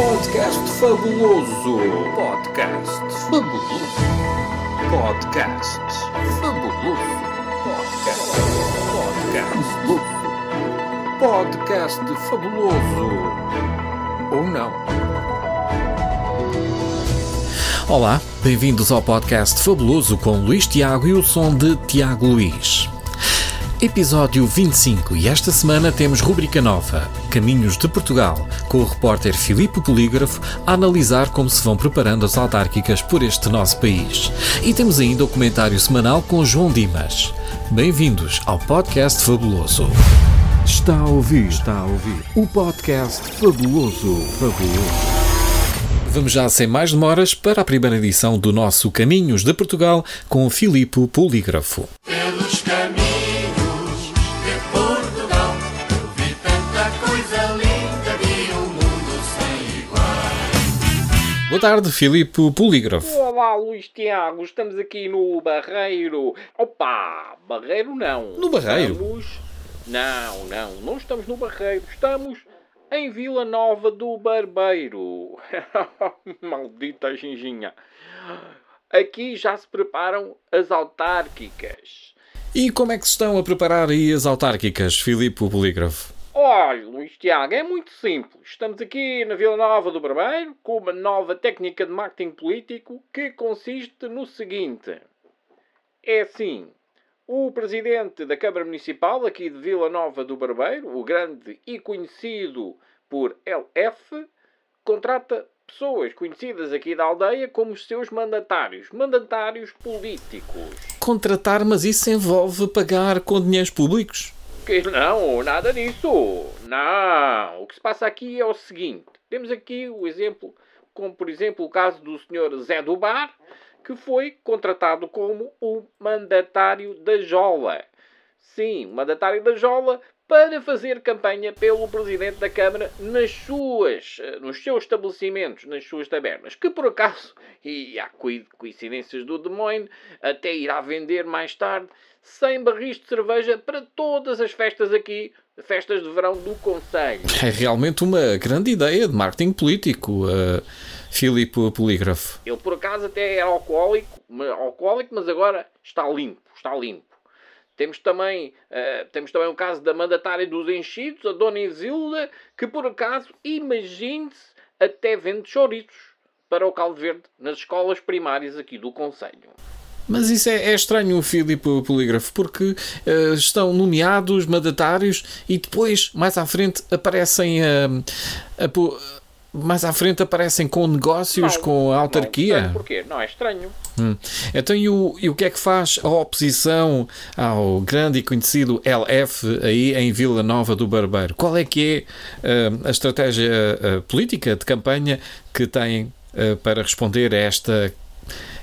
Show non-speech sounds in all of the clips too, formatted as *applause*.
Podcast fabuloso. Podcast fabuloso. Podcast fabuloso. Podcast. Podcast. Podcast fabuloso. Ou não? Olá, bem-vindos ao podcast Fabuloso com Luís Tiago e o som de Tiago Luís. Episódio 25 e esta semana temos rubrica nova, Caminhos de Portugal, com o repórter Filipe Polígrafo a analisar como se vão preparando as autárquicas por este nosso país. E temos ainda o comentário semanal com João Dimas. Bem-vindos ao podcast Fabuloso. Está a ouvir, está a ouvir o podcast Fabuloso, Fabuloso. Vamos já sem mais demoras para a primeira edição do nosso Caminhos de Portugal com o Filipe Polígrafo. Boa tarde, Filipe Polígrafo. Olá, Luís Tiago, estamos aqui no Barreiro. Opa, Barreiro não. No Barreiro? Estamos... Não, não, não estamos no Barreiro. Estamos em Vila Nova do Barbeiro. *laughs* Maldita ginginha. Aqui já se preparam as autárquicas. E como é que se estão a preparar aí as autárquicas, Filipe Polígrafo? Olha, Luís Tiago, é muito simples. Estamos aqui na Vila Nova do Barbeiro com uma nova técnica de marketing político que consiste no seguinte. É assim, o presidente da Câmara Municipal aqui de Vila Nova do Barbeiro, o grande e conhecido por LF, contrata pessoas conhecidas aqui da aldeia como os seus mandatários, mandatários políticos. Contratar, mas isso envolve pagar com dinheiros públicos? Que não, nada disso. Não. O que se passa aqui é o seguinte. Temos aqui o exemplo, como por exemplo o caso do Sr. Zé do Bar, que foi contratado como o mandatário da Jola. Sim, mandatário da Jola para fazer campanha pelo Presidente da Câmara nas suas, nos seus estabelecimentos, nas suas tabernas, que por acaso, *laughs* e há coincidências do Demoine, até irá vender mais tarde 100 barris de cerveja para todas as festas aqui, festas de verão do Conselho. É realmente uma grande ideia de marketing político, uh, Filipe Polígrafo. Ele por acaso até era alcoólico, alcoólico, mas agora está limpo, está limpo. Temos também, uh, temos também o caso da mandatária dos enchidos, a Dona Isilda, que por acaso, imagine-se, até vende chouriços para o caldo verde nas escolas primárias aqui do Conselho. Mas isso é, é estranho, Filipe Polígrafo, porque uh, estão nomeados mandatários e depois, mais à frente, aparecem a. a mais à frente aparecem com negócios Não, com a autarquia. Não, porquê? Não é estranho. Hum. Então, e o, e o que é que faz a oposição ao grande e conhecido LF aí em Vila Nova do Barbeiro? Qual é que é uh, a estratégia uh, política de campanha que tem uh, para responder a esta,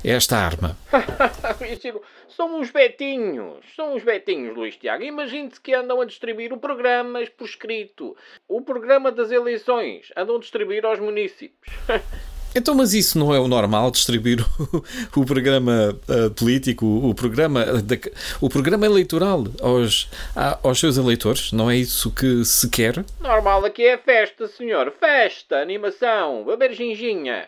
a esta arma? *laughs* são uns betinhos, são uns betinhos, Luís Tiago. Imagine-se que andam a distribuir o programa por escrito, o programa das eleições, andam a distribuir aos municípios. *laughs* Então, mas isso não é o normal, distribuir o, o programa uh, político, o programa, de, o programa eleitoral aos, a, aos seus eleitores? Não é isso que se quer? Normal aqui é festa, senhor. Festa, animação, beber ginginha.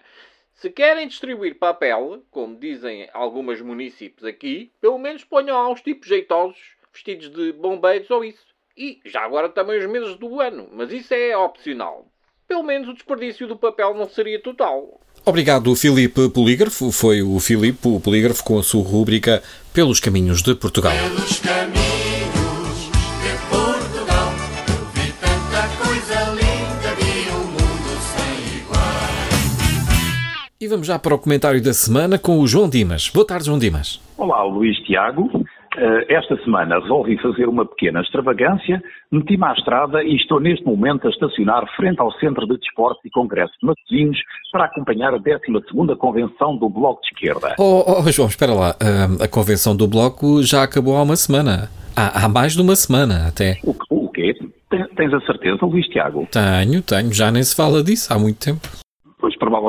Se querem distribuir papel, como dizem algumas municípios aqui, pelo menos ponham lá uns tipos jeitosos, vestidos de bombeiros ou isso. E já agora também os meses do ano, mas isso é opcional. Pelo menos o desperdício do papel não seria total. Obrigado, Filipe Polígrafo. Foi o Filipe o Polígrafo com a sua rúbrica Pelos Caminhos de Portugal. Vamos já para o comentário da semana com o João Dimas. Boa tarde, João Dimas. Olá, Luís Tiago. Eh, Esta semana resolvi fazer uma pequena extravagância, meti-me à estrada e estou neste momento a estacionar frente ao Centro de Desportos e Congresso de Matosinhos para acompanhar a 12ª Convenção do Bloco de Esquerda. Oh, oh, João, espera lá. A convenção do Bloco já acabou há uma semana. Há, há mais de uma semana até. O, o quê? Ten- Tens a certeza, Luís Tiago? Tenho, tenho. Já nem se fala disso há muito tempo.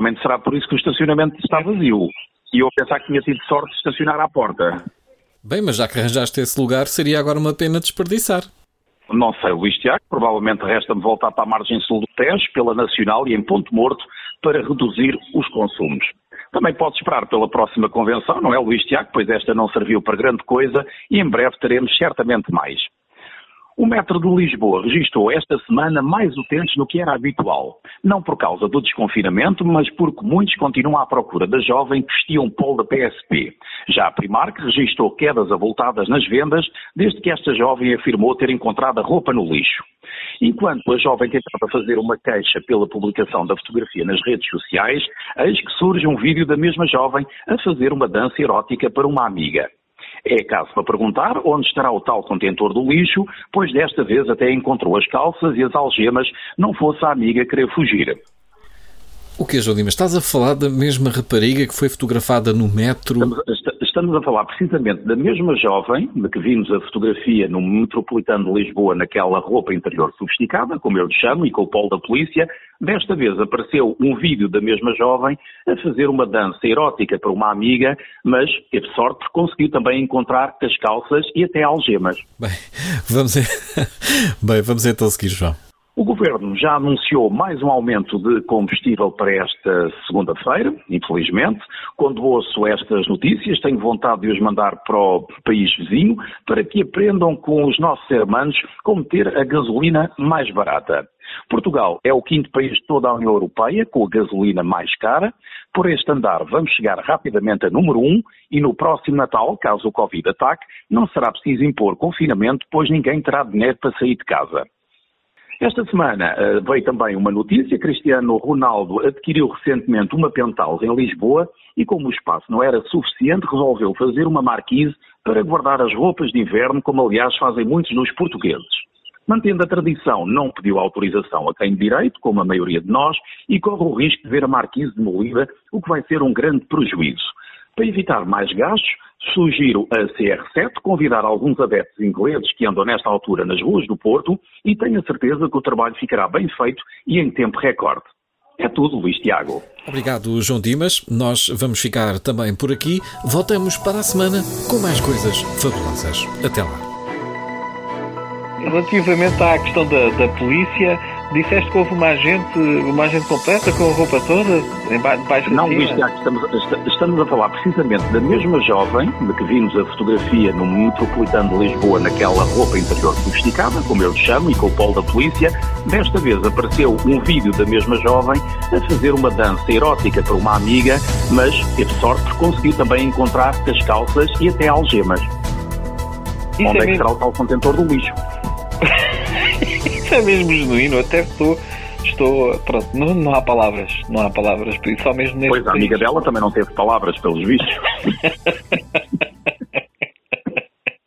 Provavelmente será por isso que o estacionamento está vazio. E eu pensar que tinha tido sorte de estacionar à porta. Bem, mas já que arranjaste esse lugar, seria agora uma pena desperdiçar. Não sei, Luís Tiago, provavelmente resta-me voltar para a margem sul do Tejo, pela Nacional e em Ponto Morto, para reduzir os consumos. Também pode esperar pela próxima convenção, não é, Luís Tiago? Pois esta não serviu para grande coisa e em breve teremos certamente mais. O metro de Lisboa registrou esta semana mais utentes do que era habitual. Não por causa do desconfinamento, mas porque muitos continuam à procura da jovem que vestia um polo da PSP. Já a Primark registrou quedas avultadas nas vendas desde que esta jovem afirmou ter encontrado a roupa no lixo. Enquanto a jovem tentava fazer uma queixa pela publicação da fotografia nas redes sociais, eis que surge um vídeo da mesma jovem a fazer uma dança erótica para uma amiga. É caso para perguntar onde estará o tal contentor do lixo, pois desta vez até encontrou as calças e as algemas, não fosse a amiga querer fugir. O que, João Dimas? Estás a falar da mesma rapariga que foi fotografada no metro? Estamos, estamos, a falar precisamente da mesma jovem, de que vimos a fotografia no Metropolitano de Lisboa naquela roupa interior sofisticada, como eu lhe chamo, e com o polo da polícia. Desta vez apareceu um vídeo da mesma jovem a fazer uma dança erótica para uma amiga, mas teve sorte porque conseguiu também encontrar as calças e até algemas. Bem, vamos, *laughs* Bem, vamos então seguir, João. O Governo já anunciou mais um aumento de combustível para esta segunda-feira, infelizmente. Quando ouço estas notícias, tenho vontade de os mandar para o país vizinho para que aprendam com os nossos irmãos como ter a gasolina mais barata. Portugal é o quinto país de toda a União Europeia com a gasolina mais cara. Por este andar, vamos chegar rapidamente a número um e no próximo Natal, caso o Covid ataque, não será preciso impor confinamento, pois ninguém terá dinheiro para sair de casa. Esta semana uh, veio também uma notícia. Cristiano Ronaldo adquiriu recentemente uma penthouse em Lisboa e, como o espaço não era suficiente, resolveu fazer uma marquise para guardar as roupas de inverno, como aliás fazem muitos dos portugueses. Mantendo a tradição, não pediu autorização a quem de direito, como a maioria de nós, e corre o risco de ver a marquise demolida, o que vai ser um grande prejuízo. Para evitar mais gastos, sugiro a CR7 convidar alguns adeptos ingleses que andam nesta altura nas ruas do Porto e tenho a certeza que o trabalho ficará bem feito e em tempo recorde. É tudo, Luís Tiago. Obrigado, João Dimas. Nós vamos ficar também por aqui. Voltamos para a semana com mais coisas fabulosas. Até lá. Relativamente à questão da, da polícia, disseste que houve uma agente, uma agente completa com a roupa toda, debaixo Não, Luís Tiago, estamos, estamos a falar precisamente da mesma jovem de que vimos a fotografia no Metropolitano de Lisboa naquela roupa interior sofisticada, como eu lhe chamo, e com o polo da polícia. Desta vez apareceu um vídeo da mesma jovem a fazer uma dança erótica para uma amiga, mas teve sorte porque conseguiu também encontrar as calças e até algemas. Isso Onde é é que mesmo- será o tal contentor do lixo? *laughs* É mesmo genuíno, até estou. Estou. Pronto, não, não há palavras. Não há palavras só mesmo neste Pois a amiga país. dela também não teve palavras, pelos vistos. *laughs*